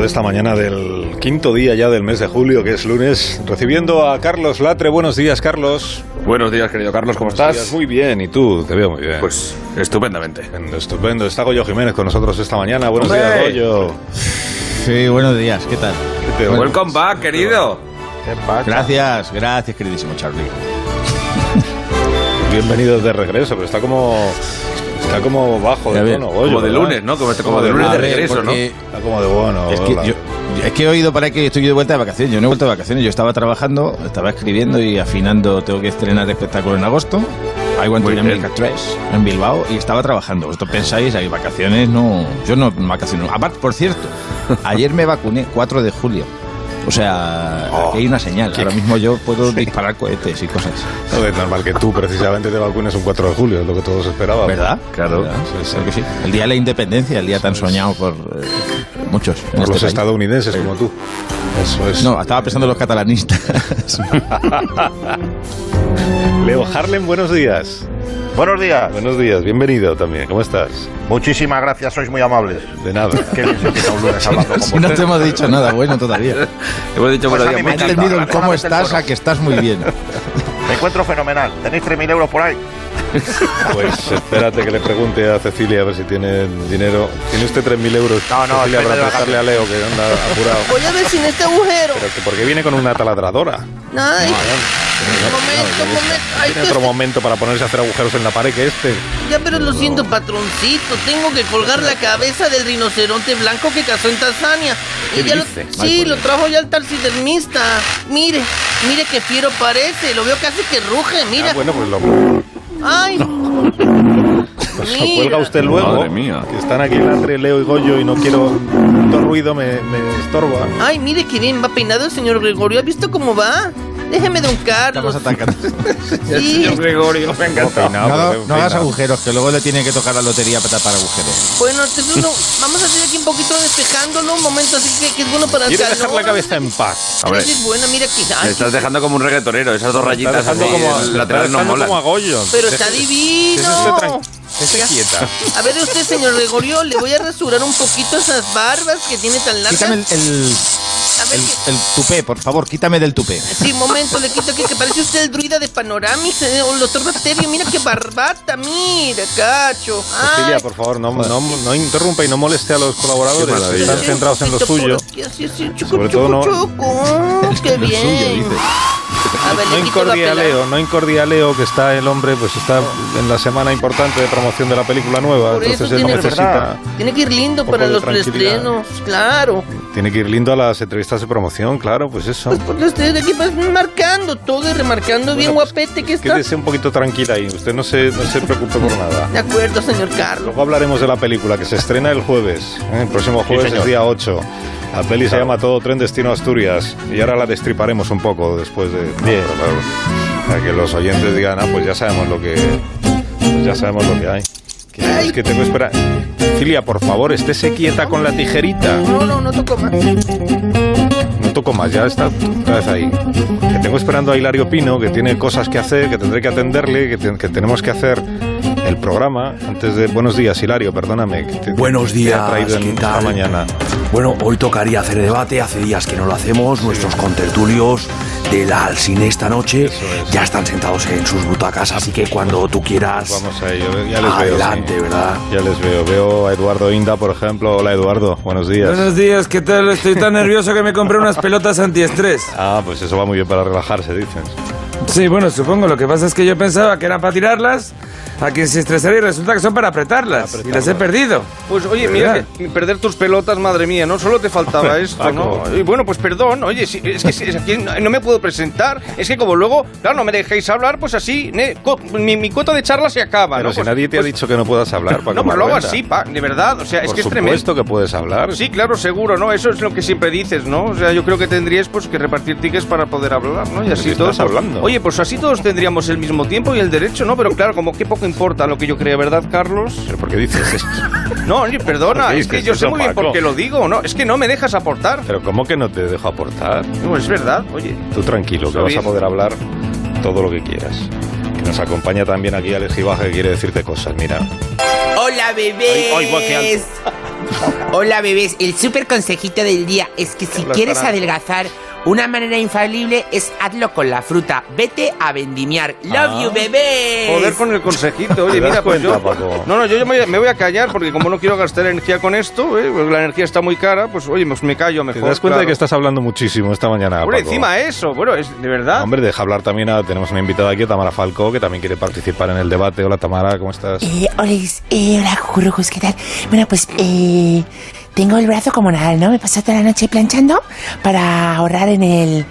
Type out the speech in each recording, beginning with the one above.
de esta mañana del quinto día ya del mes de julio, que es lunes, recibiendo a Carlos Latre. Buenos días, Carlos. Buenos días, querido Carlos, ¿cómo Buenos estás? días, Muy bien, y tú, te veo muy bien. Pues estupendamente. Estupendo, estupendo. Está Goyo Jiménez con nosotros esta mañana. Buenos ¡Hombre! días, Goyo. Sí, buenos días, ¿qué tal? ¿Qué te- Welcome back, querido. Gracias, gracias, queridísimo Charlie. Bienvenido de regreso, pero está como está como bajo de tono, Goyo. Como de ¿verdad? lunes, ¿no? Como, como de lunes de regreso, ¿no? Está como de bueno. Es que, hola. yo, es que he oído para que estoy de vuelta de vacaciones. Yo no he vuelto de vacaciones, yo estaba trabajando, estaba escribiendo y afinando. Tengo que estrenar espectáculo en agosto. I want to. America 3 en Bilbao y estaba trabajando. Vosotros pensáis, hay vacaciones, no. Yo no vacaciones. Aparte, por cierto, ayer me vacuné, 4 de julio. O sea, Oh, aquí hay una señal. Ahora mismo yo puedo disparar cohetes y cosas. No, es normal que tú precisamente te vacunes un 4 de julio, es lo que todos esperaban. ¿Verdad? Claro. ¿Verdad? Sí, sí. Que sí. El día de la independencia, el día tan soñado por eh, muchos. Por este los país. estadounidenses como tú. Eso es. No, estaba pensando en los catalanistas. Leo Harlem, buenos días. Buenos días. Buenos días, bienvenido también. ¿Cómo estás? Muchísimas gracias, sois muy amables. De nada. Qué bien se empieza un lunes hablando con si no te hemos dicho nada bueno todavía. Hemos dicho Pues buenos días. me He entendido el cómo estás a que estás muy bien. Me encuentro fenomenal. ¿Tenéis 3.000 euros por ahí? Pues espérate que le pregunte a Cecilia a ver si tiene dinero. ¿Tiene usted 3.000 euros? No, no, Cecilia, para prestarle a Leo, que anda apurado. Voy a ver sin este agujero. Pero que porque viene con una taladradora. Ay, momento, momento. Ay, Tiene otro momento para ponerse a hacer agujeros en la pared que este. ya, pero lo siento, patroncito. Tengo que colgar la cabeza del rinoceronte blanco que cazó en Tanzania. ¿Qué Y ya lo- sí, lo trajo ya el taxidermista. Mire, mire qué fiero parece. Lo veo casi que ruge. Mira. Ah, bueno, pues lo. Mira. cuelga usted luego. Madre mía. Que están aquí Latre, Leo y Goyo y no quiero. Tanto ruido me, me estorba. Ay, mire qué bien va peinado el señor Gregorio. ¿Ha visto cómo va? Déjeme de un Estamos Carlos. atacando. Sí. Gregorio, me encanta. No, pero no hagas agujeros, que luego le tiene que tocar la lotería para tapar agujeros. Bueno, entonces no, vamos a hacer aquí un poquito despejándolo un momento así que, que es bueno para el Quiere calor. dejar la cabeza en paz. Hombre. Es buena, mira aquí. Ay, estás dejando como un reggaetonero. Esas dos rayitas así como, laterales no molan. como a Goyo. pero está divino. usted tran- quieta. A ver usted, señor Gregorio, le voy a rasurar un poquito esas barbas que tiene tan largas. Quítame el, el, A ver el- que- el tupé, por favor, quítame del tupé. Sí, un momento, le quito aquí, que parece usted el druida de Panoramis, eh, o el doctor Bacterio, mira qué barbata, mira, cacho. Cecilia, por favor, no, no, no interrumpa y no moleste a los colaboradores. Están sí, centrados en lo suyo. aquí, así, así, chucu, Sobre chucu, todo no- chucu. Qué Lo bien. suyo, dice. A ver, No le quito la incordie a pelada. Leo, no incordie a Leo, que está el hombre, pues está en la semana importante de promoción de la película nueva. Por eso entonces él tiene, necesita. tiene que ir lindo para los preestrenos, claro. Tiene que ir lindo a las entrevistas de promoción, claro, pues eso. Pues porque usted aquí pues, marcando todo y remarcando bien pues, guapete que está. Quédese un poquito tranquila ahí, usted no se, no se preocupe por nada. De acuerdo, señor Carlos. Luego hablaremos de la película que se estrena el jueves. ¿eh? El próximo jueves es señor. día 8. La peli se llama Todo Tren Destino Asturias. Y ahora la destriparemos un poco después de. Bien. no, para, para que los oyentes digan, ah, pues ya sabemos lo que. pues ya sabemos lo que hay. Que, es que tengo que esperar. Cilia, por favor, estése quieta con la tijerita. No, no, no toco más. No toco más, ya está otra vez ahí. Que tengo esperando a Hilario Pino, que tiene cosas que hacer, que tendré que atenderle, que, te- que tenemos que hacer el programa antes de... Buenos días, Hilario, perdóname. que te- Buenos te días, traído en ¿qué esta tal? mañana. Bueno, hoy tocaría hacer debate, hace días que no lo hacemos, nuestros contertulios de la Alcine esta noche es. ya están sentados en sus butacas, así que cuando tú quieras, Vamos a ello, ya les adelante, veo. sí. ¿verdad? Ya les veo. Veo a Eduardo Inda, por ejemplo. Hola, Eduardo. Buenos días. Buenos días, ¿qué tal? Estoy tan nervioso que me compré unas pelotas antiestrés. Ah, pues eso va muy bien para relajarse, dicen. Sí, bueno, supongo. Lo que pasa es que yo pensaba que eran para tirarlas a quien se estresara y resulta que son para apretarlas. Y las he perdido. Pues oye, mira, que perder tus pelotas, madre mía, ¿no? Solo te faltaba Hombre, esto, Paco. ¿no? Y bueno, pues perdón, oye, si- es que si- es aquí no no me puedo presentar. Es que como luego, claro, no me dejéis hablar, pues así, ne, co- mi, mi cuota de charla se acaba, Pero ¿no? si Pues- nadie te ha pues- dicho que no puedas hablar, Paco No, pero lo hago así, pa, de verdad, o sea, es Por que es supuesto tremendo. que puedes hablar. Sí, claro, seguro, ¿no? Eso es lo que siempre dices, ¿no? O sea, yo creo que tendríais pues que repartir tickets para poder hablar, ¿no? Y así todos. hablando. Oye, pues así todos tendríamos el mismo tiempo y el derecho, ¿no? Pero claro, como que poco importa lo que yo creo, ¿verdad, Carlos? ¿Pero por qué dices esto? No, oye, perdona, ¿Por qué es que yo sé muy bien por qué lo digo, ¿no? Es que no me dejas aportar. ¿Pero cómo que no te dejo aportar? No, es verdad, oye. Tú tranquilo, que vas a poder hablar todo lo que quieras. Que nos acompaña también aquí Alex Gibaja que quiere decirte cosas, mira. Hola, bebés. Ay, ay. Hola bebés, el super consejito del día es que si quieres adelgazar, una manera infalible es hazlo con la fruta. Vete a vendimiar. Love Ah. you bebés. Joder con el consejito. Oye, ¿Te mira, pues cuenta, yo... Paco? No, no, yo me voy, a, me voy a callar porque como no quiero gastar energía con esto, ¿eh? porque la energía está muy cara, pues oye, pues me callo ¿Te mejor. das cuenta de que estás hablando muchísimo esta mañana, Paco? encima eso, bueno, es de verdad. Hombre, deja hablar también a... Tenemos una invitada aquí, a Tamara Falcó, que también quiere participar en el debate. Hola, Tamara, ¿cómo estás? Eh, hola, eh, hola, cucurrucos, ¿qué tal? Bueno, pues, eh, tengo el brazo como nada, ¿no? Me pasé toda la noche planchando para ahorrar en el,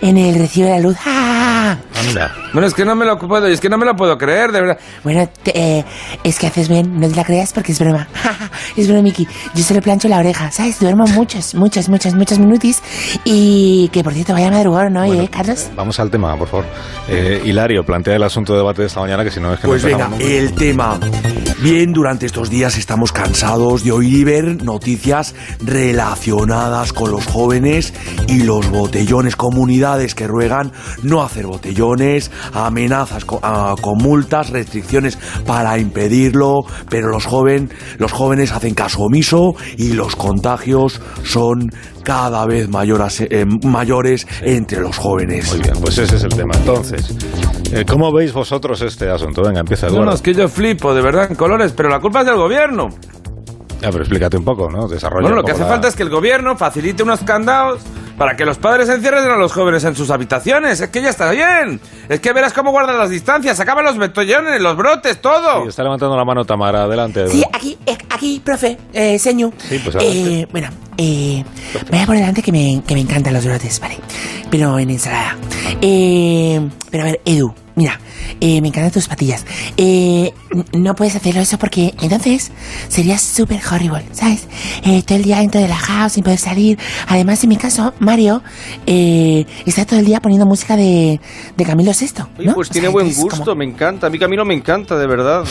en el recibo de la luz. ¡Ah! Anda. Bueno, es que no me lo puedo, es que no me lo puedo creer, de verdad. Bueno, te- eh, es que haces bien, no te la creas porque es broma. es broma, Miki. Yo solo plancho la oreja, ¿sabes? Duermo muchos, muchos, muchos, muchos minutis. Y que, por cierto, vaya madrugón, ¿no? Bueno, ¿Eh, Carlos? Vamos al tema, por favor. Eh, Hilario, plantea el asunto de debate de esta mañana, que si no es que Pues no venga, el tema. Bien, durante estos días estamos cansados de oír y ver noticias relacionadas con los jóvenes y los botellones, comunidades que ruegan no hacer botellones, amenazas ah, con, multas, restricciones para impedirlo, pero los, joven, los jóvenes hacen caso omiso y los contagios son cada vez mayoras- eh, mayores entre los jóvenes. Muy bien, pues ese es el tema. Entonces, eh, ¿cómo veis vosotros este asunto? Venga, empieza No, Eduardo. no, es que yo flipo, de verdad, en colores, pero la culpa es del gobierno. Ya, pero explícate un poco, ¿no? Desarrolla Bueno, lo que hace la- falta es que el gobierno facilite unos candados para que los padres encierren a los jóvenes en sus habitaciones. Es que ya está bien. Es que verás cómo guardan las distancias, acaban los botellones, los brotes, todo. Sí, está levantando la mano Tamara, adelante. Sí, aquí, eh, aquí, profe, eh, señu. Sí, pues. Eh, bueno, eh, vaya por delante que me, que me encantan los brotes, ¿vale? Pero en ensalada. Eh, pero a ver, Edu, mira, eh, me encantan tus patillas. Eh, no puedes hacerlo eso porque entonces sería súper horrible, ¿sabes? Eh, todo el día dentro de la house sin poder salir. Además, en mi caso, Mario eh, está todo el día poniendo música de, de Camilo VI. Oye, ¿no? pues O tiene sea, buen gusto, como- me encanta. A mí Camilo me encanta, de verdad.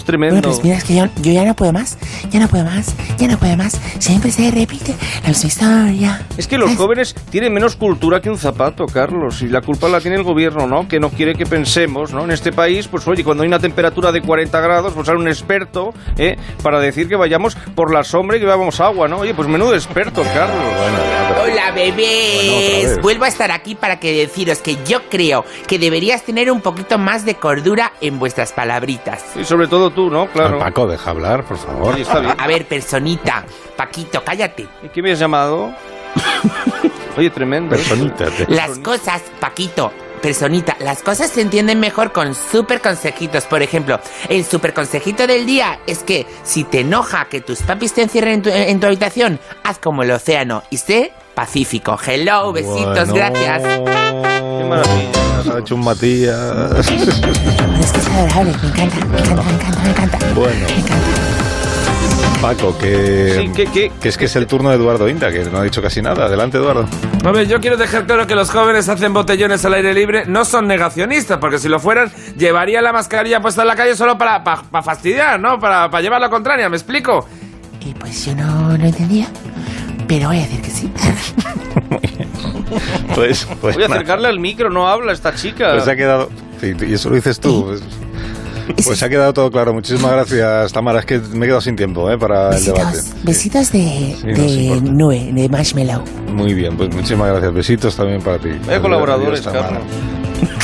Es tremendo. Bueno, pues mira, es que yo, yo ya no puedo más, ya no puedo más, ya no puedo más. Siempre se repite la misma historia. Es que los ¿Sabes? jóvenes tienen menos cultura que un zapato, Carlos, y la culpa la tiene el gobierno, ¿no? Que no quiere que pensemos, ¿no? En este país, pues oye, cuando hay una temperatura de 40 grados, pues sale un experto, ¿eh? Para decir que vayamos por la sombra y que bebamos agua, ¿no? Oye, pues menudo experto, Carlos. Bueno, ya, pero- Hola bebés, vuelvo a estar aquí para que deciros que yo creo que deberías tener un poquito más de cordura en vuestras palabritas. Y sobre todo tú, ¿no? Claro. Ah, Paco, deja hablar, por favor. Oye, está bien. A ver, personita, Paquito, cállate. ¿Y qué me has llamado? Oye, tremendo. Personita, te- Las cosas, Paquito, personita, las cosas se entienden mejor con super consejitos. Por ejemplo, el super consejito del día es que si te enoja que tus papis te encierren en tu, en tu habitación, haz como el océano y sé pacífico. Hello, besitos, Bueno. gracias. Qué maravilla. Ha hecho un Matías. Es que es adorable, me encanta, me encanta, me encanta, me encanta. Bueno. Me encanta. Paco, que, Sí, que- que- que es que es el turno de Eduardo Inda, que no ha dicho casi nada. Adelante, Eduardo. A ver, yo quiero dejar claro que los jóvenes hacen botellones al aire libre, no son negacionistas, porque si lo fueran, llevaría la mascarilla puesta en la calle solo para, para, para fastidiar, ¿no? Para, para llevar la contraria, ¿me explico? Y pues yo no lo entendía, pero voy a decir que sí. Pues, pues, Voy a acercarle al micro, no habla esta chica. Pues se ha quedado. y eso lo dices tú. Pues, pues se ha quedado todo claro. Muchísimas gracias, Tamara. Es que me he quedado sin tiempo ¿eh? para el debate. Besitos, besitos de, Sí, de nube, de marshmallow. Muy bien, pues muchísimas gracias. Besitos también para ti. Vaya colaboradores, Tamara.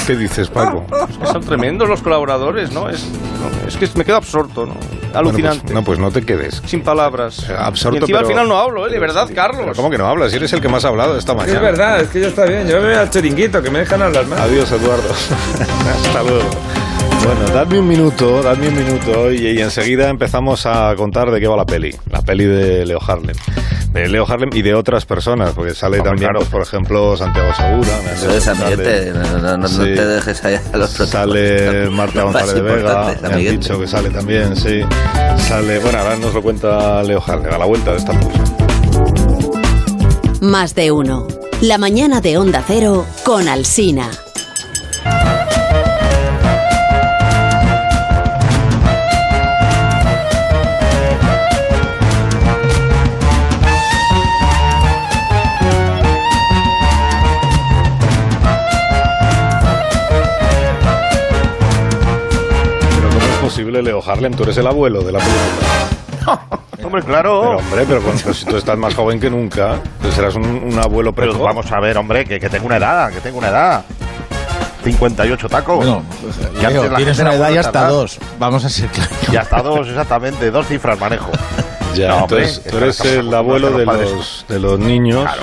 ¿Qué dices, Paco? Es que son tremendos los colaboradores, ¿no? Es, no, es que me quedo absorto, ¿no? Alucinante. Bueno, pues, no, pues no te quedes. Sin palabras. Eh, absorto, y encima pero- al final no hablo, ¿eh? De verdad, Pero Carlos. ¿Cómo que no hablas? Eres el que más ha hablado esta mañana. Es verdad, es que ya está bien. Yo me voy al chiringuito, que me dejan hablar más. Adiós, Eduardo. Hasta luego. Bueno, dadme un minuto, dadme un minuto y, y enseguida empezamos a contar de qué va la peli. La peli de Leo Harlem. De Leo Harlem y de otras personas, porque sale Hombre, también, claro. pues, por ejemplo, Santiago Segura. Eso es, amiguete. sale- No, te dejes ahí a los Sale. Marta González de Vega, me han dicho que sale también, sí. Sale, bueno, ahora nos lo cuenta Leo Harlem, a la vuelta de esta pausa. Más de uno. La mañana de Onda Cero con Alsina. Pero ¿cómo es Leo Harlem? Tú eres el abuelo de la película. Hombre, claro. Pero hombre, pero, pero si tú estás más joven que nunca, pues serás un, un abuelo Pero precoz. vamos a ver, hombre, que, que tengo una edad, que tengo una edad. 58 tacos. Bueno, Que Leo, antes la tienes una edad y hasta dos. Vamos a ser claros. Y hasta dos, exactamente. Dos cifras manejo. Ya, No, hombre, entonces es tú eres el abuelo de los de los niños. Claro.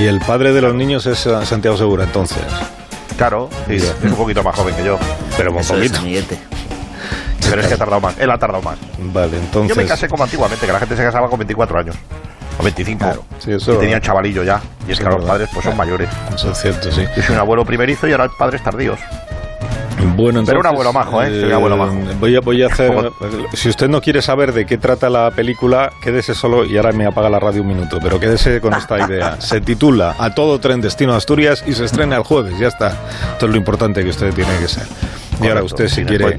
Y el padre de los niños es eh, Santiago Segura, entonces. Claro, sí, es un poquito más joven que yo. Pero un poquito. Pero es que ha tardado más. Él ha tardado más. Vale, entonces. Yo me casé como antiguamente, que la gente se casaba con 24 años. O 25. Sí, eso- y tenía un chavalillo ya. Y es que ahora los padres pues son mayores. Eso es cierto, sí. Yo soy un abuelo primerizo y ahora padres tardíos. Bueno, entonces, Pero un abuelo majo, ¿eh? Soy un abuelo majo. Voy a, voy a hacer. Si usted no quiere saber de qué trata la película, quédese solo y ahora me apaga la radio un minuto, pero quédese con esta idea. Se titula A todo tren destino a Asturias y se estrena el jueves, ya está. Esto es lo importante que usted tiene que ser. Y ahora usted, si quiere.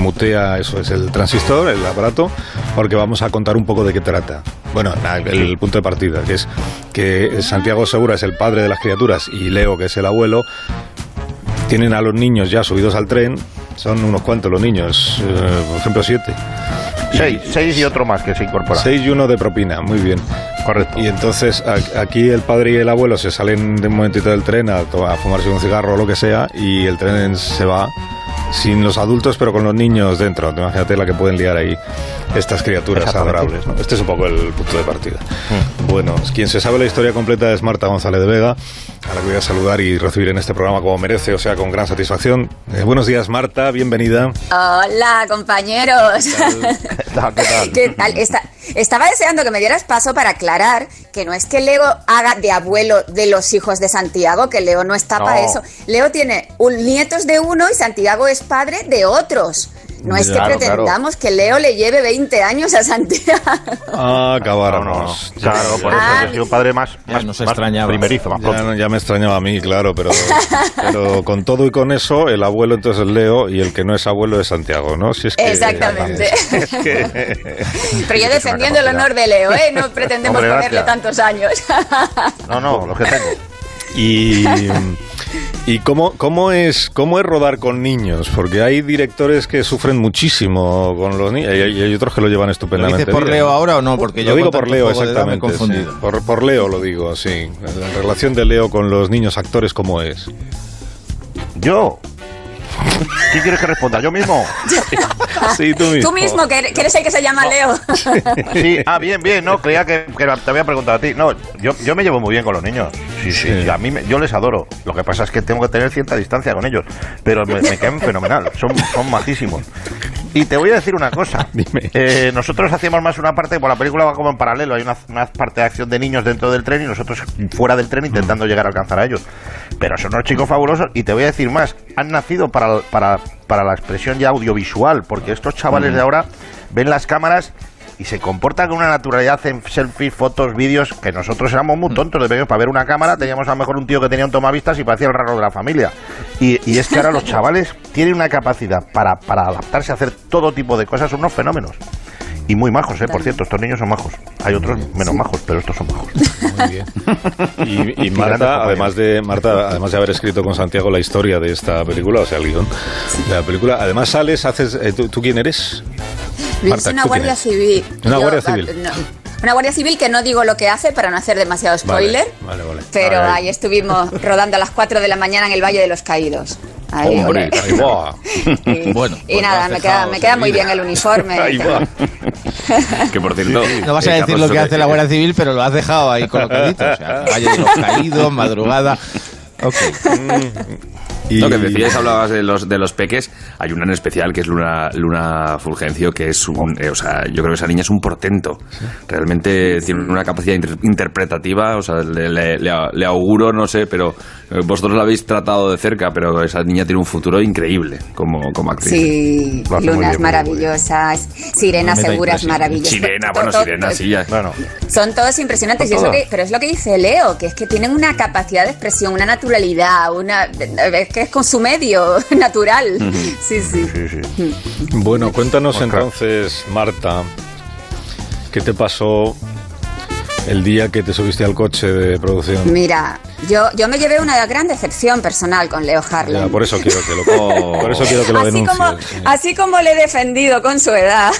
Mutea, eso es el transistor, el aparato, porque vamos a contar un poco de qué trata. Bueno, el punto de partida, que es que Santiago Segura es el padre de las criaturas y Leo, que es el abuelo, tienen a los niños ya subidos al tren, son unos cuantos los niños, eh, por ejemplo siete. Seis, seis y otro más que se incorpora. Seis y uno de propina, muy bien. Correcto. Y entonces aquí el padre y el abuelo se salen de un momentito del tren a, a fumarse un cigarro o lo que sea y el tren se va sin los adultos pero con los niños dentro. Imagínate la que pueden liar ahí estas criaturas adorables. ¿no? Este es un poco el punto de partida. Mm. Bueno, quien se sabe la historia completa es Marta González de Vega, a la que voy a saludar y recibir en este programa como merece, o sea, con gran satisfacción. Eh, buenos días Marta, bienvenida. Hola, compañeros. ¿Qué tal? ¿Qué tal? ¿Qué tal? Esta- estaba deseando que me dieras paso para aclarar que no es que Leo haga de abuelo de los hijos de Santiago, que Leo no está No. para eso. Leo tiene un, nietos de uno y Santiago es padre de otros. No es que Claro, pretendamos que Leo le lleve 20 años a Santiago. Ah, No, no, no. acabáramos. Claro, por eso Ah, yo soy un padre más, más, nos más extrañaba. primerizo, más Ya, ya me extrañaba a mí, claro, pero, pero con todo y con eso, el abuelo entonces es Leo y el que no es abuelo es Santiago, ¿no? Si es que, Exactamente. Es que... Pero yo defendiendo el honor de Leo, ¿eh? No pretendemos Hombre, ponerle gracias. tantos años. No, no, los que tengo. Y, y cómo, cómo, es, cómo es rodar con niños, porque hay directores que sufren muchísimo con los niños y hay, otros que lo llevan ¿Lo estupendamente. dices por bien. Leo ahora o no? Porque yo lo digo por Leo, me he exactamente. confundido. sí. Por, por Leo lo digo, sí. La relación de Leo con los niños actores, ¿cómo es? Yo. ¿Quién quieres que responda? ¿Yo mismo? Sí, tú mismo. Tú mismo, que eres que eres el que se llama Leo. Sí, ah, bien, bien, no, creía que, que te había preguntado a ti. No, yo, yo me llevo muy bien con los niños. Sí, sí, Sí. a mí me- yo les adoro. Lo que pasa es que tengo que tener cierta distancia con ellos. Pero me, me caen fenomenal, son, son majísimos. Y te voy a decir una cosa. Dime. Eh, nosotros hacíamos más una parte, por la película va como en paralelo, hay una, una parte de acción de niños dentro del tren y nosotros fuera del tren intentando llegar a alcanzar a ellos. Pero son unos chicos fabulosos y te voy a decir más, han nacido para, para, para la expresión ya audiovisual, porque estos chavales de ahora ven las cámaras y se comportan con una naturalidad, hacen selfies, fotos, vídeos, que nosotros éramos muy tontos de pequeños. Para ver una cámara teníamos a lo mejor un tío que tenía un tomavistas y parecía el raro de la familia. Y, y es que ahora los chavales tienen una capacidad para, para adaptarse a hacer todo tipo de cosas, son unos fenómenos. Y muy majos, ¿eh? Por cierto, estos niños son majos. Hay otros menos majos, pero estos son majos. Muy bien. Y, Marta, además de Marta, además de haber escrito con Santiago la historia de esta película, o sea, el guion de la película, además sales, haces, eh, ¿tú, tú quién eres? Marta, es una ¿tú quién guardia civil. Una Yo, guardia civil. no. Una guardia civil que no digo lo que hace para no hacer demasiado spoiler. Vale, vale. vale. Pero ahí estuvimos rodando a las 4 de la mañana en el Valle de los Caídos. Ahí, Hombre, ahí va. Y, Bueno, y pues nada, me queda, me queda muy bien el uniforme. Ahí va. Que por cierto. No vas a eh, decir lo que hace la Guardia Civil, pero lo has dejado ahí colocadito. O sea, Valle de los Caídos, madrugada. Ok. Y- No, que decías, hablabas de los, de los peques. Hay una en especial que es Luna, Luna Fulgencio, que es un. eh, o sea, yo creo que esa niña es un portento. Realmente tiene una capacidad inter- interpretativa. O sea, le, le- le auguro, no sé, pero eh, vosotros la habéis tratado de cerca, pero esa niña tiene un futuro increíble como, como actriz. Sí, Lo lunas bien, maravillosas, sirenas seguras maravillosas. Sirena, To- bueno, to- Sirena, to- sí, ya. Bueno, Son todos impresionantes, Son y lo que- pero es lo que dice Leo, que es que tienen una capacidad de expresión, una naturalidad, una es que es con su medio natural. Sí, sí. sí, sí. Bueno, cuéntanos entonces, Marta, ¿qué te pasó el día que te subiste al coche de producción? Mira, Yo, yo me llevé una gran decepción personal con Leo Harlem. Ya, por eso quiero que lo, por eso quiero que lo así como, sí. así como le he defendido con su edad,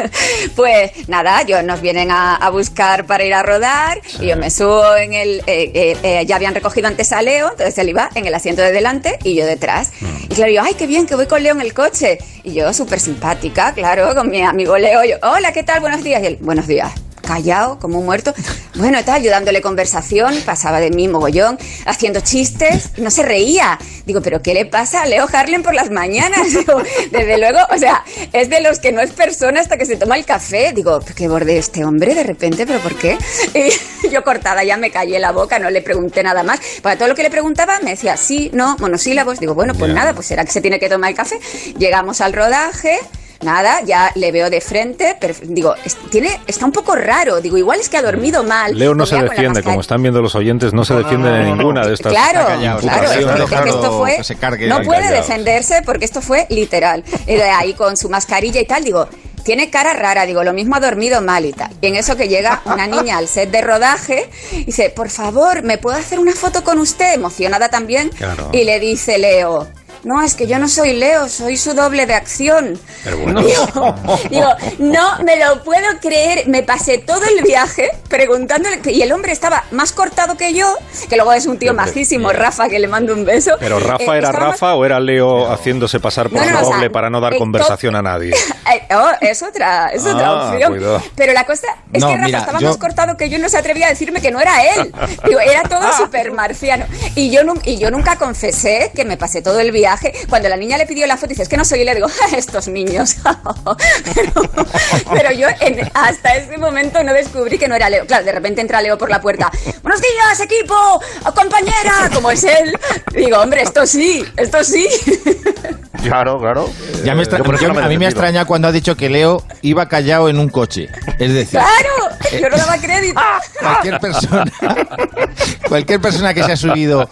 pues nada, yo nos vienen a, a buscar para ir a rodar y yo me subo en el, eh, eh, eh, ya habían recogido antes a Leo, entonces él iba en el asiento de delante y yo detrás. Y claro, yo, ay, qué bien que voy con Leo en el coche. Y yo súper simpática, claro, con mi amigo Leo, yo, hola, ¿qué tal? Buenos días. Y él, buenos días callado, como un muerto. Bueno, tal, yo dándole conversación, pasaba de mí mogollón, haciendo chistes, no se reía. Digo, ¿pero qué le pasa a Leo Harlem por las mañanas? Digo, desde luego, o sea, es de los que no es persona hasta que se toma el café. Digo, ¿qué borde este hombre de repente? ¿Pero por qué? Y yo cortada ya me callé la boca, no le pregunté nada más. Para todo lo que le preguntaba me decía sí, no, monosílabos. Digo, bueno, pues nada, pues será que se tiene que tomar el café. Llegamos al rodaje. Nada, ya le veo de frente, pero digo, es- tiene, está un poco raro, digo, igual es que ha dormido mal. Leo no se defiende, como están viendo los oyentes, no se defiende de ninguna de estas Claro, claro, imputaciones. es que- es que esto fue, que se cargue no puede callado. defenderse porque esto fue literal. Y de ahí con su mascarilla y tal, digo, tiene cara rara, digo, lo mismo ha dormido mal y tal. Y en eso que llega una niña al set de rodaje y dice, por favor, ¿me puedo hacer una foto con usted? Emocionada también. Claro. Y le dice Leo, no, es que yo no soy Leo, soy su doble de acción. Pero bueno. Digo, digo, no me lo puedo creer. Me pasé todo el viaje preguntándole. Y el hombre estaba más cortado que yo, que luego es un tío majísimo, Rafa, que le mando un beso. Pero Rafa Eh, era más- Rafa o era Leo haciéndose pasar por No, no, no, o doble sea, para no dar eh, conversación a nadie? Eh, oh, es otra, es otra Ah, opción. cuidado. Pero la cosa es No, que Rafa mira, estaba yo- más cortado que yo y no se atrevía a decirme que no era él. Digo, era todo súper marciano. Y yo, nun- y yo nunca confesé que me pasé todo el viaje. Cuando la niña le pidió la foto, dice, es que no soy él, le digo, "Ja, estos niños. pero, pero yo en- hasta ese momento no descubrí que no era Leo. Claro, de repente entra Leo por la puerta. Buenos días, equipo, compañera, como es él. Digo, hombre, esto sí, esto sí. Claro, claro. Ya me Yo a mí me extrañado cuando ha dicho que Leo iba callado en un coche. Es decir, Claro, yo no daba crédito. cualquier persona, cualquier persona que se ha subido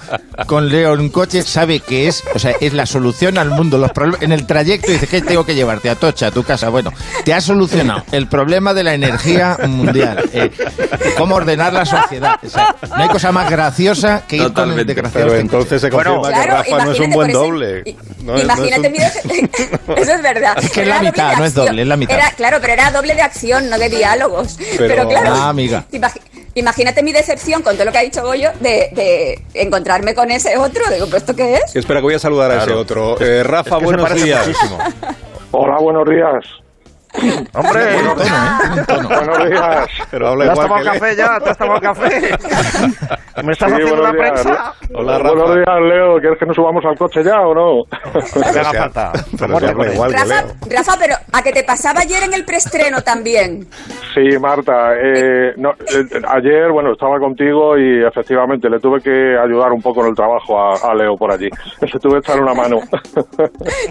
con Leo en un coche sabe que es, o sea, es la solución al mundo. Los problemas en el trayecto dice que tengo que llevarte a Tocha, a tu casa. Bueno, te ha solucionado el problema de la energía mundial, eh, cómo ordenar la sociedad. O sea, no hay cosa más graciosa que ir con el desgraciado. Pero este entonces se Bueno, confirma que Claro, Rafa no es un imagínate buen ese- doble. No no es imagínate un- de- Eso es verdad. Es que es la mitad, no es doble, es la mitad. Era, claro, pero era doble de acción, no de diálogos. Pero, Pero- claro, Ah, amiga. imagínate mi decepción con todo lo que ha dicho Goyo de, de encontrarme con ese otro. Digo, ¿pero esto qué es? Espera, que voy a saludar a ese otro. Eh, Rafa, Es que se buenos días. muchísimo. Hola, buenos días. Hombre, Buen tono, ¿eh? Tono. Buenos días. Pero habla ¿te has tomado café ya? ¿Te has tomado café? ¿Me estás Sí, haciendo buenos una días. prensa? Hola, Buenos Rafa. días, Leo. ¿Quieres que nos subamos al coche ya o no? Te haga falta. se Rafa. Rafa, pero a que te pasaba ayer en el preestreno también. Sí, Marta. eh, no, eh, ayer, bueno, estaba contigo y efectivamente le tuve que ayudar un poco en el trabajo a, a Leo por allí. Le tuve que echar una mano. Sí,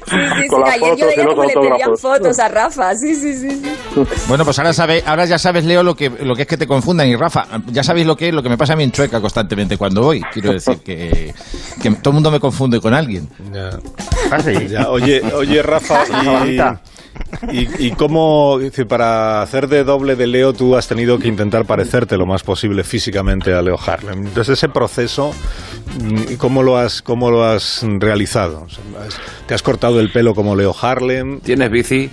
sí, sí. Con las Ayer yo fotos y veía le pedían fotos a Rafa. Sí, sí, sí. sí. Bueno, pues ahora sabe, ahora ya sabes, Leo, lo que, lo que es que te confundan. Y Rafa, ya sabéis lo que es, lo que me pasa a mí en Chueca constantemente cuando voy. Quiero decir que, que todo el mundo me confunde con alguien. Ya. Ah, sí. Ya, oye, oye, Rafa, y. y, y cómo, para hacer de doble de Leo, tú has tenido que intentar parecerte lo más posible físicamente a Leo Harlem. Entonces, ese proceso, ¿cómo lo has, cómo lo has realizado? ¿Te has cortado el pelo como Leo Harlem? ¿Tienes bici?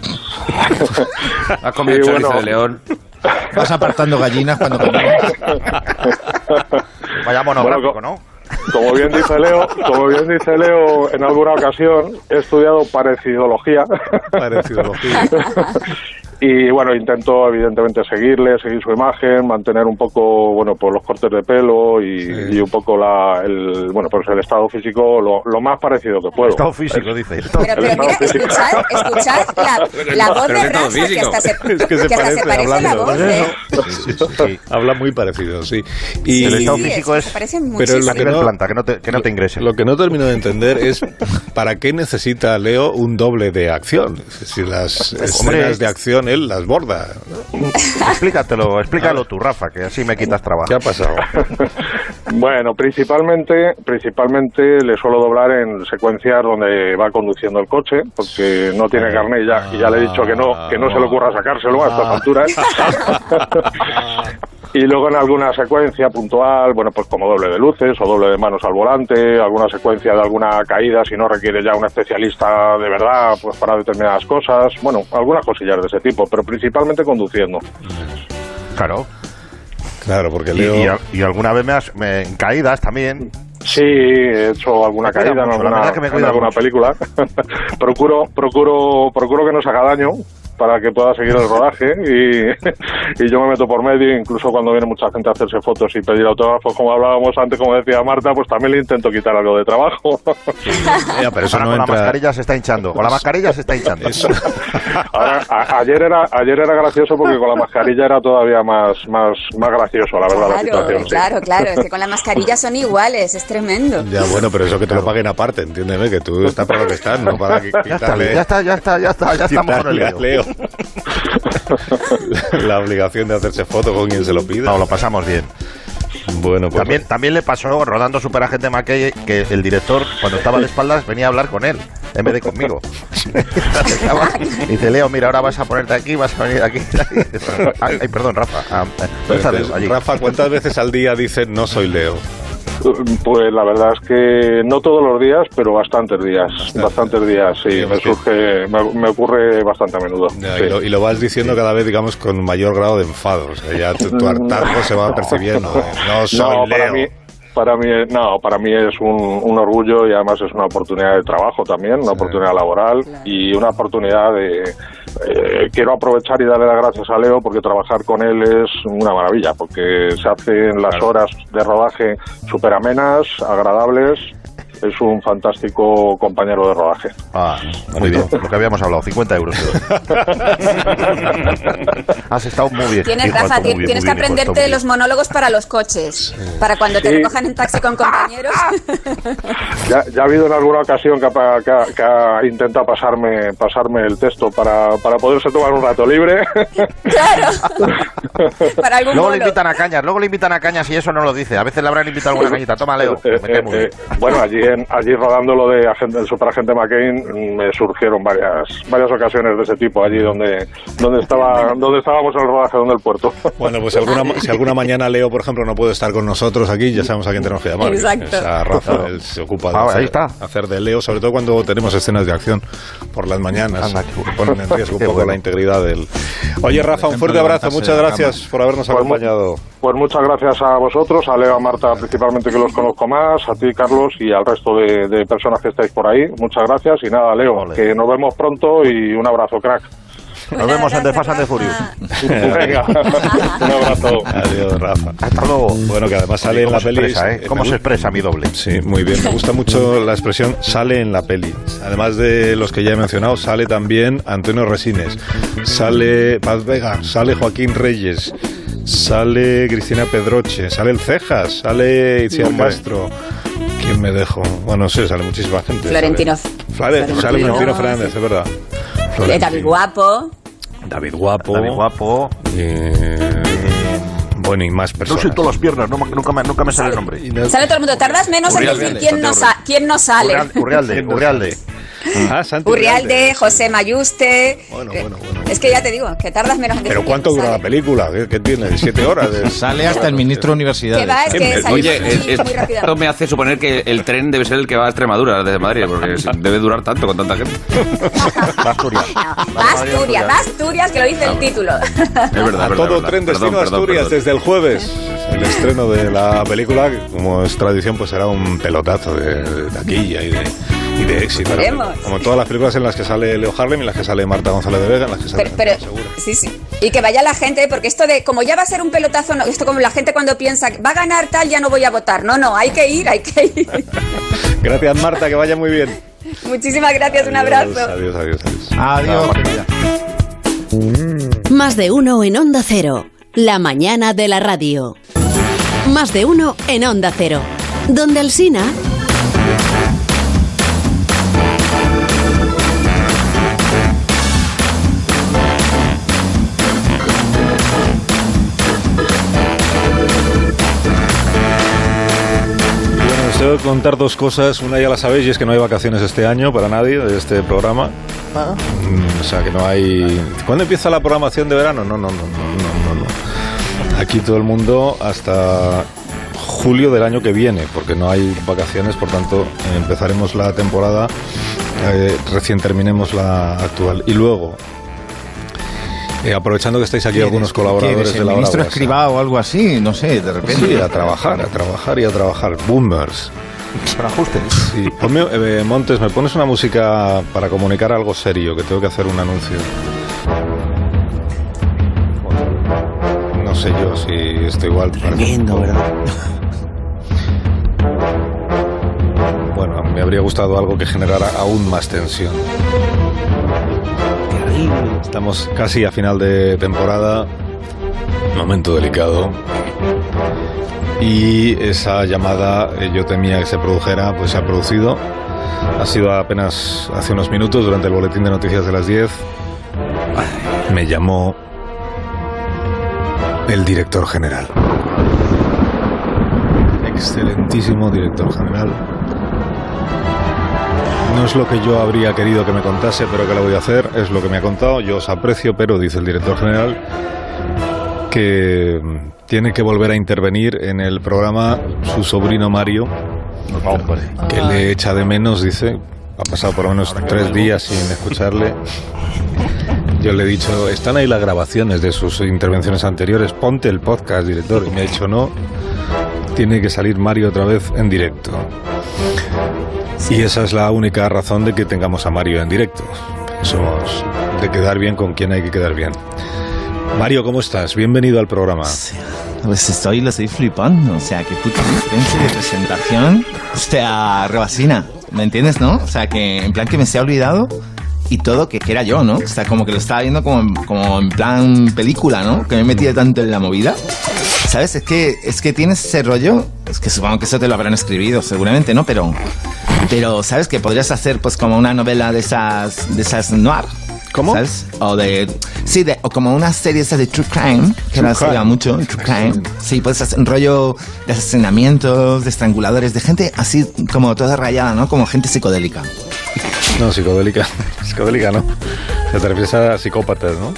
¿Has comido Sí, chorizo bueno. de león? Vas apartando gallinas cuando caminas. Vaya monográfico, Bueno, ¿no? Como bien dice Leo, como bien dice Leo, en alguna ocasión he estudiado parecidología. Parecidología. Y bueno, intento evidentemente seguirle, seguir su imagen, mantener un poco, bueno, pues los cortes de pelo y, Sí. y un poco la, el, bueno, pues el estado físico lo, lo más parecido que puedo. Estado físico, dice. Pero, pero El mira, estado físico. escuchad, escuchad la, Pero la voz pero de el que físico. hasta se, Es que se que hasta parece se parece a la hablando. voz de... Sí, sí, sí. Habla muy parecido, sí. Y, El estado físico es- Pero lo A que no- planta, que no te, que no te ingrese. Lo que no termino de entender es para qué necesita Leo un doble de acción. Si las escenas de acción él las borda. Explícatelo, explícalo tú, Rafa, que así me quitas trabajo. ¿Qué ha pasado? Bueno, principalmente, principalmente le suelo doblar en secuencias donde va conduciendo el coche, porque no tiene carnet y ya, y ya le he dicho que no, que no se le ocurra sacárselo a estas alturas. Y luego en alguna secuencia puntual, bueno, pues como doble de luces o doble de manos al volante, alguna secuencia de alguna caída si no requiere ya un especialista de verdad, pues para determinadas cosas, bueno, algunas cosillas de ese tipo, pero principalmente conduciendo. Claro. Claro, porque Y, Leo... y- y alguna vez me has, me- en caídas también. Sí, he hecho alguna caída en mucho, alguna, verdad que me en alguna película. procuro, procuro, procuro que no se haga daño para que pueda seguir el rodaje y, y yo me meto por medio, incluso cuando viene mucha gente a hacerse fotos y pedir autógrafos, como hablábamos antes, como decía Marta, pues también le intento quitar algo de trabajo. Pero eso Ahora no con la mascarilla se está hinchando. Con la mascarilla se está hinchando. Ahora, a- ayer era ayer era gracioso porque con la mascarilla era todavía más más más gracioso, la verdad, la Claro, situación. sí. claro, claro. Es que con la mascarilla son iguales, es tremendo. Ya, bueno, pero eso que te lo paguen aparte, entiéndeme, que tú estás para lo que estás, no para que- Ya está, quitarle... ya está, ya está, ya está, ya estamos con el. Leo la obligación de hacerse foto con quien se lo pida. No, lo pasamos bien. Bueno, pues... También, también le pasó rodando Superagente McKay que el director, cuando estaba de espaldas, venía a hablar con él, en vez de conmigo. Y dice, Leo, mira, ahora vas a ponerte aquí, vas a venir aquí. Ay, perdón, Rafa. Ah. Allí. Rafa, ¿cuántas veces al día dices no soy Leo? Pues la verdad es que no todos los días, pero bastantes días, bastantes días, sí, me surge, me, me ocurre bastante a menudo. Ya, sí. y, lo, y lo vas diciendo cada vez, digamos, con mayor grado de enfado. O sea, ya tu, tu hartazgo se va percibiendo. de, No soy no, para Leo. mí, para mí, no, para mí es un, un orgullo y además es una oportunidad de trabajo también, una oportunidad laboral y una oportunidad de. eh, quiero aprovechar y darle las gracias a Leo porque trabajar con él es una maravilla, porque se hacen las horas de rodaje súper amenas, agradables. Es un fantástico compañero de rodaje. Ah, muy bien, lo que habíamos hablado, 50 euros. Has estado muy bien. Tienes, hijo, Rafa, esto muy ti- bien, tienes muy que bien, aprenderte los monólogos para los coches. Para cuando te recojan en taxi con compañeros. Ya, ya ha habido en alguna ocasión que ha, pa- que ha- que ha intentado pasarme, pasarme el texto para, para poderse tomar un rato libre. para algún Luego le invitan a cañas, luego le invitan a cañas y eso no lo dice. A veces le habrán invitado alguna cañita. Toma, Leo. Eh, eh, eh, bueno, allí, en, allí rodando lo de agente, el superagente McCain mm, me surgieron varias varias ocasiones de ese tipo allí donde donde estaba donde estábamos en el rodaje donde el puerto. Bueno, pues si alguna, ma- si alguna mañana Leo, por ejemplo, no puede estar con nosotros aquí, ya sabemos a quién tenemos que llamar. Exacto. A Rafa, él se ocupa de Ah, hacer, ahí está. hacer de Leo, sobre todo cuando tenemos escenas de acción por las mañanas, Anda, que ponen en riesgo un poco bueno. la integridad del... Oye, Rafa, un fuerte abrazo, muchas gracias por habernos Pues acompañado. Pues muchas gracias a vosotros, a Leo, a Marta principalmente que los conozco más, a ti Carlos y al resto de, de personas que estáis por ahí. Muchas gracias y nada, Leo, Ole. que nos vemos pronto y un abrazo, crack. Nos vemos en The Fast and the Furious. Venga, un abrazo. Adiós, Rafa. Hasta luego. Bueno, que además sale en ¿Cómo la peli... expresa, eh? ¿Cómo se expresa mi doble? Sí, muy bien. Me gusta mucho la expresión sale en la peli. Además de los que ya he mencionado, sale también Antonio Resines, sale Paz Vega, sale Joaquín Reyes, sale Cristina Pedroche, sale el Cejas, sale Itziar. Castro. ¿Quién me dejo? Bueno, no sé, sale muchísima gente. Florentino. Sale, sale Florentino, Fernández, es verdad. Eh, Florentino. David Guapo. David Guapo. David guapo. eh, bueno, y más No personas. siento las piernas, no nunca, me, nunca me sale el nombre. No- Sale todo el mundo. Tardas menos en decir quién no, sa- quién no sale. Urreal- Urrealde, Urrealde. Ah, Santi Urrialde, José Mayuste. Bueno, bueno, bueno. Es que ya te digo, que tardas menos en decir Pero ¿cuánto dura la película? ¿Qué, qué tiene? ¿Siete horas? De- Sale hasta el ministro de va, es que Oye, es- muy es- esto me hace suponer que el tren debe ser el que va a Extremadura desde Madrid, porque debe durar tanto con tanta gente. Asturias. No, Asturias, Asturias, que lo dice el título. Es verdad, A verdad, todo verdad. tren destino Perdón, a perdón, Asturias perdón. desde el jueves. El estreno de la película, que como es tradición, pues será un pelotazo de, de taquilla y de, y de éxito. Como todas las películas en las que sale Leo Harlem, en las que sale Marta González de Vega, en las que sale Pero, pero- sí, sí. Y que vaya la gente, porque esto de, como ya va a ser un pelotazo, no, esto como la gente cuando piensa, va a ganar tal, ya no voy a votar. No, no, hay que ir, hay que ir. Gracias, Marta, que vaya muy bien. Muchísimas gracias, un abrazo. Adiós, adiós, adiós. Adiós. Más de uno en Onda Cero. La mañana de la radio. Más de uno en Onda Cero. Donde Alsina. Que contar dos cosas. Una ya la sabéis y es que no hay vacaciones este año para nadie de este programa. Mm, O sea que no hay. ¿Cuándo empieza la programación de verano? No, no, no, no, no, no. no. aquí todo el mundo hasta julio del año que viene, porque no hay vacaciones, por tanto empezaremos la temporada eh, recién terminemos la actual. Y luego, eh, aprovechando que estáis aquí algunos colaboradores ¿Quieres de la hora ministro escriba o algo así? No sé, de repente. Sí, a trabajar, a trabajar y a trabajar. Boomers. Para ajustes. Sí. Ponme, eh, Montes, ¿me pones una música para comunicar algo serio? Que tengo que hacer un anuncio. No sé yo si esto igual... Tremendo, ¿verdad? Bueno, me habría gustado algo que generara aún más tensión. Estamos casi a final de temporada. Momento delicado. Y esa llamada eh, yo temía que se produjera, pues se ha producido. Ha sido apenas hace unos minutos durante el boletín de noticias de las 10. Me llamó el director general. Excelentísimo director general. No es lo que yo habría querido que me contase, pero que lo voy a hacer. Es lo que me ha contado. Yo os aprecio, pero dice el director general que tiene que volver a intervenir en el programa su sobrino Mario, que le echa de menos, dice. Ha pasado por lo menos tres días sin escucharle. Yo le he dicho, están ahí las grabaciones de sus intervenciones anteriores, ponte el podcast, director. Y me ha dicho, no, tiene que salir Mario otra vez en directo. Y esa es la única razón de que tengamos a Mario en directo. Somos de quedar bien con quien hay que quedar bien. Mario, ¿cómo estás? Bienvenido al programa. Pues estoy, lo estoy flipando. O sea, que puta diferencia de presentación. O sea, rebasina. ¿Me entiendes, no? O sea, que en plan que me se ha olvidado y todo que, que era yo, ¿no? O sea, como que lo estaba viendo como, como en plan película, ¿no? Que me metido tanto en la movida. ¿Sabes? Es que, es que tienes ese rollo. Es que supongo que eso te lo habrán escribido, seguramente, ¿no? Pero, pero ¿sabes? Que podrías hacer, pues, como una novela de esas, de esas noir. ¿Cómo? ¿Sabes? O de. Sí, de, o como una serie esa de True Crime, que ahora se mucho, True Crime. Sí, puedes hacer un rollo de asesinamientos, de estranguladores, de gente así como toda rayada, ¿no? Como gente psicodélica. No, psicodélica. Psicodélica, ¿no? Te refieres a psicópatas, ¿no?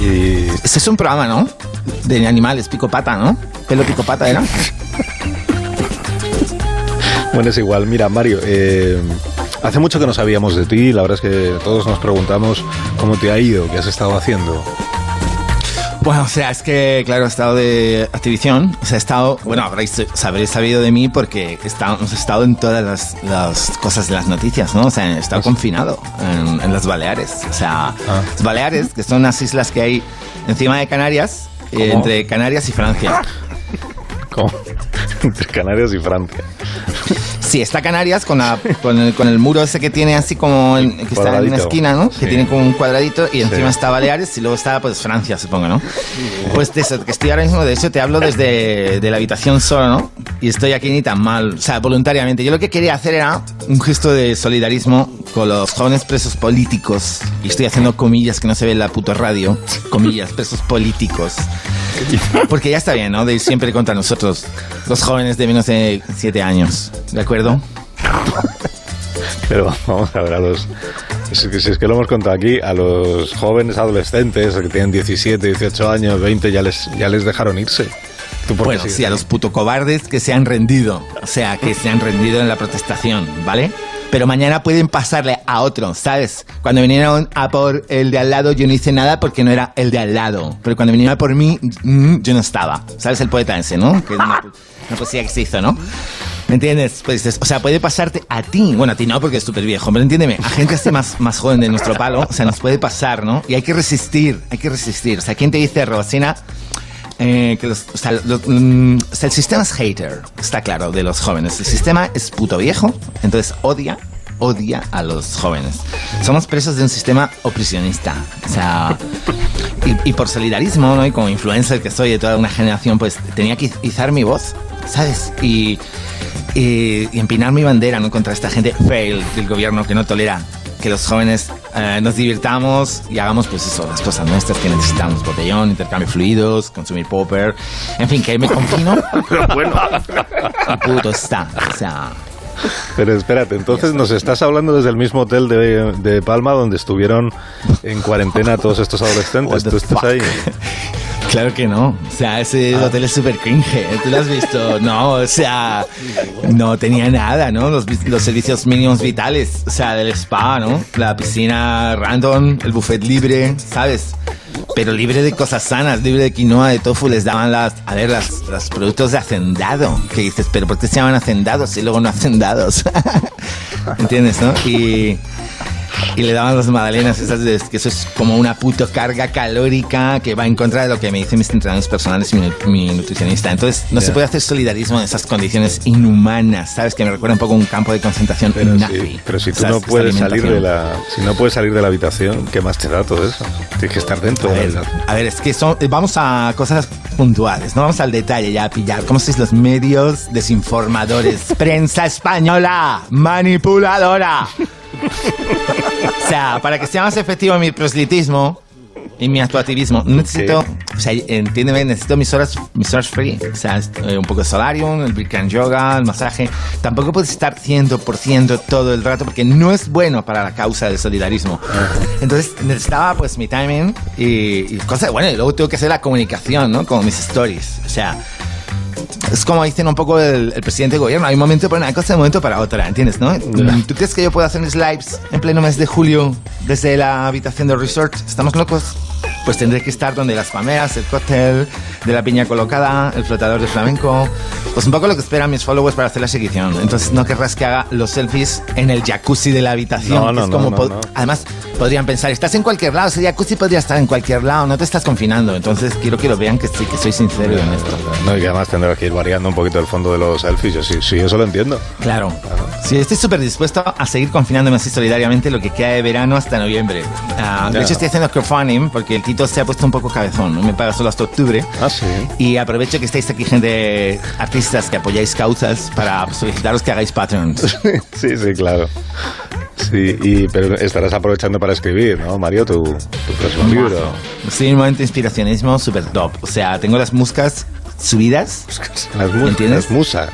Y Ese es un programa, ¿no? De animales, picopata, ¿no? Pelo picopata era. Bueno, es igual. Mira, Mario, eh, hace mucho que no sabíamos de ti. La verdad es que todos nos preguntamos cómo te ha ido, qué has estado haciendo. Bueno, o sea, es que, claro, he estado de Activision. O sea, he estado. Bueno, habréis, habréis sabido de mí porque he estado- estado en todas las, las cosas de las noticias, ¿no? O sea, he estado confinado en, en las Baleares. O sea, las Baleares, que son unas islas que hay encima de Canarias, eh, entre Canarias y Francia. ¿Cómo? Entre Canarias y Francia. Sí, está Canarias con, la, con, el, con el muro ese que tiene así como en- que está en una esquina, ¿no? Sí. Que tiene como un cuadradito y encima Sí. está Baleares y luego está pues Francia, supongo, ¿no? Pues de eso, que estoy ahora mismo, de hecho te hablo desde de la habitación solo, ¿no? Y estoy aquí ni tan mal, o sea, voluntariamente. Yo lo que quería hacer era un gesto de solidarismo con los jóvenes presos políticos. Y estoy haciendo comillas que no se ve en la puta radio. Comillas, presos políticos. Porque ya está bien, ¿no? De ir siempre contra nosotros, los jóvenes de menos de 7 años. ¿De acuerdo? Pero vamos a ver, a los. Si es, que, es que lo hemos contado aquí, a los jóvenes adolescentes que tienen 17, 18 años, 20, ya les, ya les dejaron irse. ¿Tú por qué Bueno, sí, a los puto cobardes que se han rendido. O sea, que se han rendido en la protestación, ¿vale? Pero mañana pueden pasarle a otro, ¿sabes? Cuando vinieron a por el de al lado, yo no hice nada porque no era el de al lado. Pero cuando vinieron a por mí, mm, yo no estaba. ¿Sabes el poeta ese, no? Que es una, una poesía que se hizo, ¿no? ¿Me entiendes? Pues, o sea, puede pasarte a ti. Bueno, a ti no, porque es súper viejo, pero entiéndeme. A gente así más, más joven de nuestro palo, o sea, nos puede pasar, ¿no? Y hay que resistir, hay que resistir. O sea, ¿quién te dice, Robacina? Eh, que los- o, sea, mm, o sea, el sistema es hater, está claro, de los jóvenes. El sistema es puto viejo, entonces odia, odia a los jóvenes. Somos presos de un sistema oprisionista. O sea, y, y por solidarismo, ¿no? Y como influencer que soy de toda una generación, pues tenía que izar mi voz, ¿sabes? Y, y, y empinar mi bandera, ¿no? Contra esta gente fail del gobierno que no tolera que los jóvenes eh, nos divirtamos y hagamos pues eso, las cosas nuestras que necesitamos, botellón, intercambio de fluidos, consumir popper, en fin, que me confino. Pero bueno. Puto está, o sea... Pero espérate, entonces nos estás hablando desde el mismo hotel de, de Palma donde estuvieron en cuarentena todos estos adolescentes. ¿Tú estás fuck? ahí? Claro que no. O sea, ese Ah. hotel es súper cringe. ¿eh? ¿Tú lo has visto? No, o sea, no tenía nada, ¿no? Los, vi- los servicios mínimos vitales. O sea, del spa, ¿no? La piscina random, el buffet libre, ¿sabes? Pero libre de cosas sanas, libre de quinoa, de tofu, les daban las, a ver, las, los productos de hacendado. Que dices, pero ¿por qué se llaman hacendados y luego no hacendados? ¿Entiendes, no? Y, y le daban las magdalenas esas de que eso es como una puto carga calórica que va en contra de lo que me dicen mis entrenadores personales y mi, mi nutricionista. Entonces no se puede hacer solidarismo en esas condiciones inhumanas, ¿sabes? Que me recuerda un poco a un campo de concentración Pero, nazi. pero si tú ¿sabes? no puedes salir de la, si no puedes salir de la habitación, ¿qué más te da todo eso? Tienes que estar dentro A de la ver, a ver, es que son, vamos a cosas puntuales, no vamos al detalle ya a pillar. ¿Cómo sois los medios desinformadores? Prensa española, manipuladora. o sea, para que sea más efectivo mi proselitismo y mi actuativismo, necesito, o sea, entiéndeme, necesito mis horas, mis horas free. O sea, eh, un poco de solarium, el Bikram yoga, el masaje. Tampoco puedes estar 100% todo el rato porque no es bueno para la causa del solidarismo. Entonces necesitaba pues mi timing y, y cosas, bueno, y luego tengo que hacer la comunicación, ¿no? Como mis stories. O sea, es como dicen un poco el, el presidente de gobierno. Hay un momento para una cosa y un momento para otra, ¿entiendes? ¿no? ¿Tú crees que yo puedo hacer mis lives en pleno mes de julio desde la habitación del resort? ¿Estamos locos? Pues tendré que estar donde las palmeras, el cóctel de la piña colocada, el flotador de flamenco. Pues un poco lo que esperan mis followers para hacer la seguición. Entonces no querrás que haga los selfies en el jacuzzi de la habitación. No, que no, es no, como po-. Además, podrían pensar, estás en cualquier lado, ese jacuzzi podría estar en cualquier lado, no te estás confinando. Entonces quiero que lo vean que sí, que soy sincero y honesto. No, y que además tendrás que ir variando un poquito el fondo de los selfies. Yo sí, sí, eso lo entiendo. Claro. Sí, estoy súper dispuesto a seguir confinándome así solidariamente lo que queda de verano hasta noviembre. Ah, de hecho, estoy haciendo crowdfunding porque el Tito se ha puesto un poco cabezón. ¿no? Me paga solo hasta octubre. Ah, sí. Y aprovecho que estáis aquí, gente, artistas que apoyáis causas, para solicitaros que hagáis patrons. sí, sí, claro. Sí, y, pero estarás aprovechando para escribir, ¿no, Mario? Tu, tu próximo libro. Estoy en un momento de inspiracionismo súper top. O sea, tengo las muscas subidas. Las, mu- ¿Entiendes? las musas.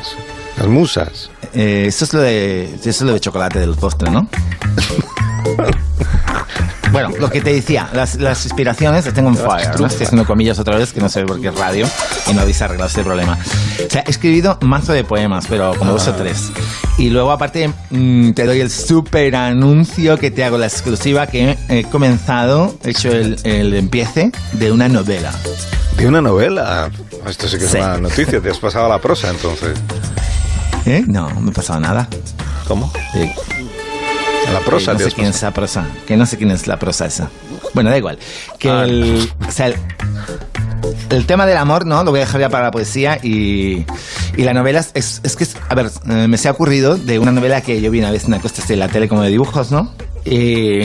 Las musas. Eh, eso, es lo de, eso es lo de chocolate del postre, ¿no? Bueno, lo que te decía, las, las inspiraciones las tengo en fire. ¿no? Estoy haciendo comillas otra vez, que no sé por qué es radio y no habéis arreglado este problema. O sea, he escribido mazo de poemas, pero como dos o tres. Y luego, aparte, mm, te doy el super anuncio que te hago, la exclusiva que he comenzado, he hecho el, el empiece de una novela. ¿De una novela? Esto sí que es Sí. una noticia. Te has pasado a la prosa, entonces. ¿Eh? No, no me ha pasado nada. ¿Cómo? Eh, A la prosa que no sé quién es esa prosa. Que no sé quién es la prosa esa. Bueno, da igual. Que Ah. el, o sea, el, el tema del amor, ¿no? Lo voy a dejar ya para la poesía y, y la novela es, es que, es- a ver, eh, me se ha ocurrido de una novela que yo vi una vez en una cosa de la tele como de dibujos, ¿no? Y,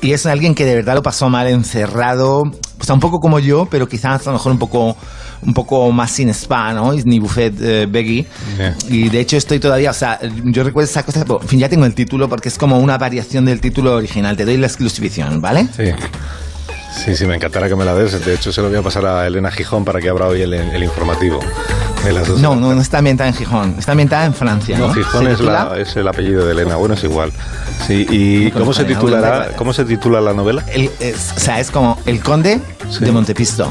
y es alguien que de verdad lo pasó mal encerrado, o sea, un poco como yo, pero quizás a lo mejor un poco un poco más sin spa, ¿no? Ni buffet eh, veggie. Yeah. Y de hecho estoy todavía, o sea, yo recuerdo esa cosa, pero, en fin, ya tengo el título porque es como una variación del título original. Te doy la exclusivización, ¿vale? Sí. Sí, sí, me encantará que me la des. De hecho, se lo voy a pasar a Elena Gijón para que abra hoy el, el informativo. No, no, no está ambientada en Gijón, está ambientada en Francia, ¿no? No, Gijón ¿Se es, la- es el apellido de Elena. Bueno, es igual. Sí, ¿y cómo se titulará? ¿Cómo se titula la novela? El- es- o sea, es como El Conde Sí. de Montepisto.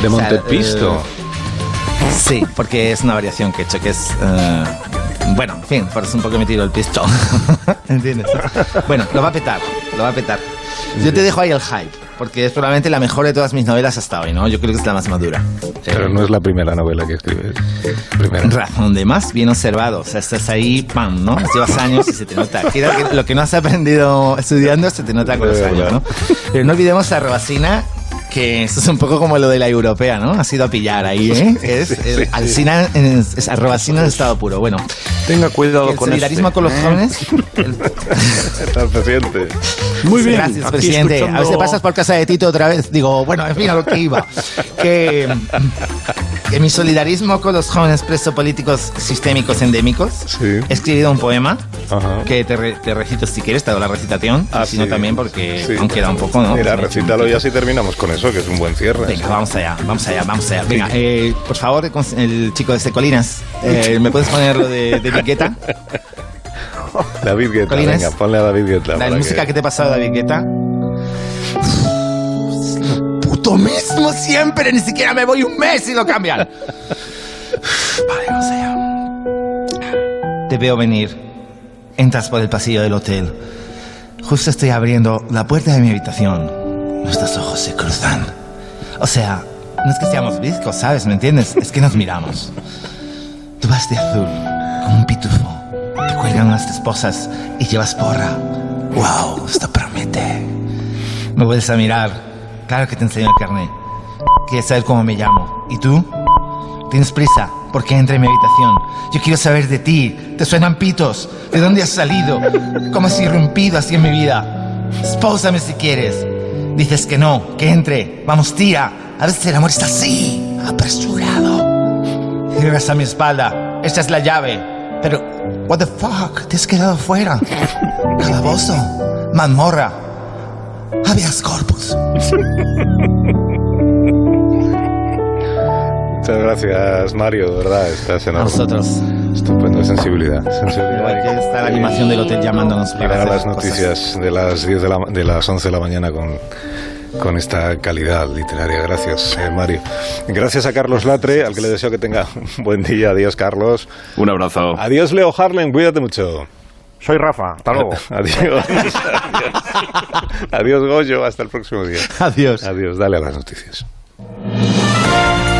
De O sea, Montepisto. eh, sí, porque es una variación que he hecho, que es... eh, bueno, en fin, por eso un poco me tiro el pisto. ¿Entiendes? Bueno, lo va a petar, lo va a petar. Yo te dejo ahí el hype, porque es probablemente la mejor de todas mis novelas hasta hoy, ¿no? Yo creo que es la más madura. Pero no es la primera novela que escribes. Primera. Razón de más, bien observado. O sea, estás ahí, pam, ¿no? Llevas años y se te nota. Lo que no has aprendido estudiando se te nota con los años. ¿no? Pero no olvidemos a Rebasina, que esto es un poco como lo de la europea, ¿no? Ha sido a pillar ahí, ¿eh? Es, Sí, sí, el en, es en estado puro. Bueno, Tenga cuidado el con solidarismo este, con los ¿eh? jóvenes. Presidente. Muy bien. Gracias, aquí presidente. escuchando- A si pasas por casa de Tito otra vez. Digo, bueno, en fin, a lo que iba. Que, que mi solidarismo con los jóvenes presos políticos sistémicos endémicos. Sí. He escrito un poema Ajá. que te, re- te recito si quieres, te hago la recitación. Ah, y si no sí. también porque Sí. aún queda un poco, ¿no? Mira, recítalo y así terminamos con eso, que es un buen cierre. Venga, vamos allá, vamos allá, vamos allá. Venga, eh, por favor, el chico de Colinas, eh, ¿me puedes poner lo de, de Big Guetta? David Guetta, Colines. venga, ponle a David Guetta. La música que te he pasado, David Guetta. puto mismo siempre, ni siquiera me voy un mes y lo cambian. Vale, o sea. Te veo venir. Entras por el pasillo del hotel. Justo estoy abriendo la puerta de mi habitación. Nuestros ojos se cruzan. O sea, no es que seamos viscos, ¿sabes? ¿Me entiendes? Es que nos miramos. Tú vas de azul, como un pitufo. Cuelgan unas esposas y llevas porra. ¡Wow! Esto promete. Me vuelves a mirar. Claro que te enseño el carnet. Quieres saber cómo me llamo. ¿Y tú? Tienes prisa porque entra en mi habitación. Yo quiero saber de ti. ¿Te suenan pitos? ¿De dónde has salido? ¿Cómo has irrumpido así en mi vida? Espósame si quieres. Dices que no, que entre. Vamos, tira. A veces el amor está así, apresurado. Cierras a mi espalda. Esta es la llave. Pero, what the fuck? Te has quedado fuera. Calabozo. Mazmorra. Habeas corpus. Muchas gracias, Mario, de verdad. Estás en A vosotros. Estupendo, sensibilidad. sensibilidad. Aquí está la animación del hotel llamándonos para hacer las cosas. noticias de las 10 de, la, de las 11 de la mañana con, con esta calidad literaria. Gracias, eh, Mario. Gracias a Carlos Latre, al que le deseo que tenga un buen día. Adiós, Carlos. Un abrazo. Adiós, Leo Harlem. Cuídate mucho. Soy Rafa, hasta luego. Adiós. Adiós, Goyo. Hasta el próximo día. Adiós. Adiós. Dale a las noticias.